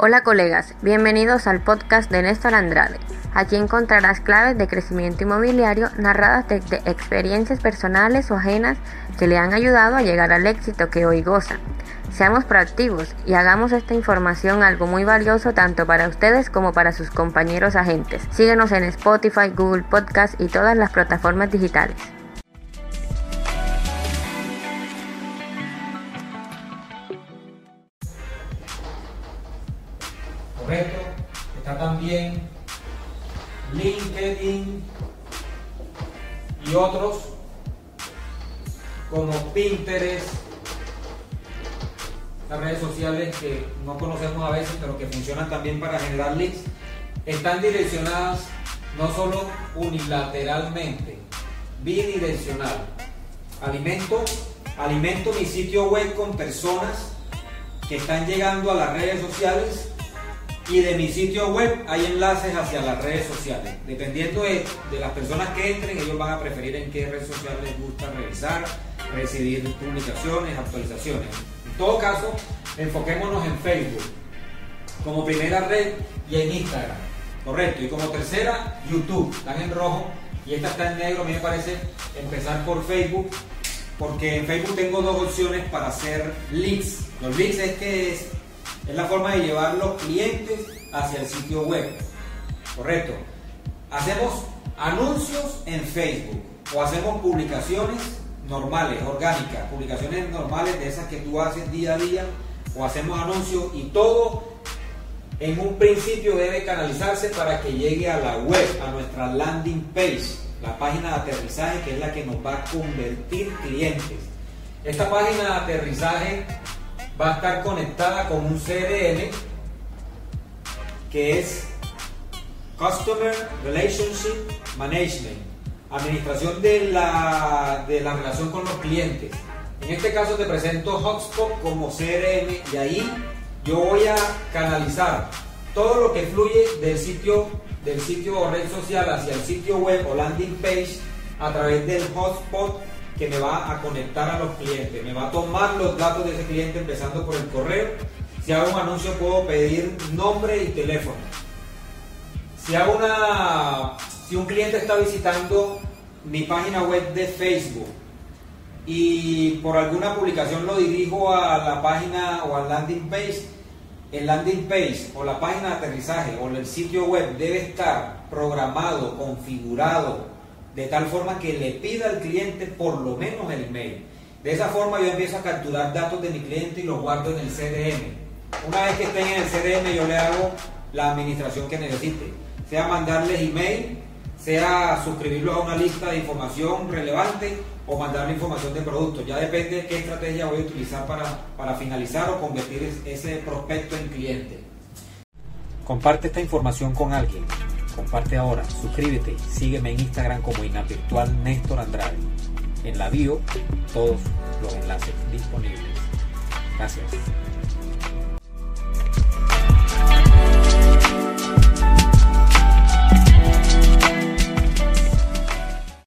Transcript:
Hola colegas, bienvenidos al podcast de Néstor Andrade. Aquí encontrarás claves de crecimiento inmobiliario narradas desde experiencias personales o ajenas que le han ayudado a llegar al éxito que hoy goza. Seamos proactivos y hagamos esta información algo muy valioso tanto para ustedes como para sus compañeros agentes. Síguenos en Spotify, Google Podcast y todas las plataformas digitales. Correcto. Está también LinkedIn y otros como Pinterest, las redes sociales que no conocemos a veces, pero que funcionan también para generar leads, están direccionadas no solo unilateralmente, bidireccional. Alimento, alimento mi sitio web con personas que están llegando a las redes sociales y de mi sitio web hay enlaces hacia las redes sociales. Dependiendo de, las personas que entren, ellos van a preferir en qué red social les gusta revisar, recibir publicaciones, actualizaciones. En todo caso, enfoquémonos en Facebook como primera red y en Instagram. Correcto. Y como tercera, YouTube. Están en rojo y esta está en negro. Me parece empezar por Facebook porque en Facebook tengo dos opciones para hacer leads. Los leads es que es es la forma de llevar los clientes hacia el sitio web. Correcto. Hacemos anuncios en Facebook o hacemos publicaciones normales, orgánicas, publicaciones normales de esas que tú haces día a día o hacemos anuncios y todo en un principio debe canalizarse para que llegue a la web, a nuestra landing page, la página de aterrizaje que es la que nos va a convertir clientes. Esta página de aterrizaje va a estar conectada con un CRM que es Customer Relationship Management, administración de la, de la relación con los clientes. En este caso te presento Hotspot como CRM y ahí yo voy a canalizar todo lo que fluye del sitio, del sitio o red social hacia el sitio web o landing page a través del hotspot que me va a conectar a los clientes, me va a tomar los datos de ese cliente empezando por el correo. Si hago un anuncio puedo pedir nombre y teléfono. Si hago una si un cliente está visitando mi página web de Facebook y por alguna publicación lo dirijo a la página o al landing page, el landing page o la página de aterrizaje o el sitio web debe estar programado, configurado, de tal forma que le pida al cliente por lo menos el email. De esa forma yo empiezo a capturar datos de mi cliente y los guardo en el CRM. Una vez que estén en el CRM yo le hago la administración que necesite, sea mandarles email, sea suscribirlos a una lista de información relevante o mandarle información de productos. Ya depende de qué estrategia voy a utilizar para, para finalizar o convertir ese prospecto en cliente. Comparte esta información con alguien Comparte ahora, suscríbete, sígueme en Instagram como Inapvirtual Néstor Andrade. En la bio, todos los enlaces disponibles. Gracias.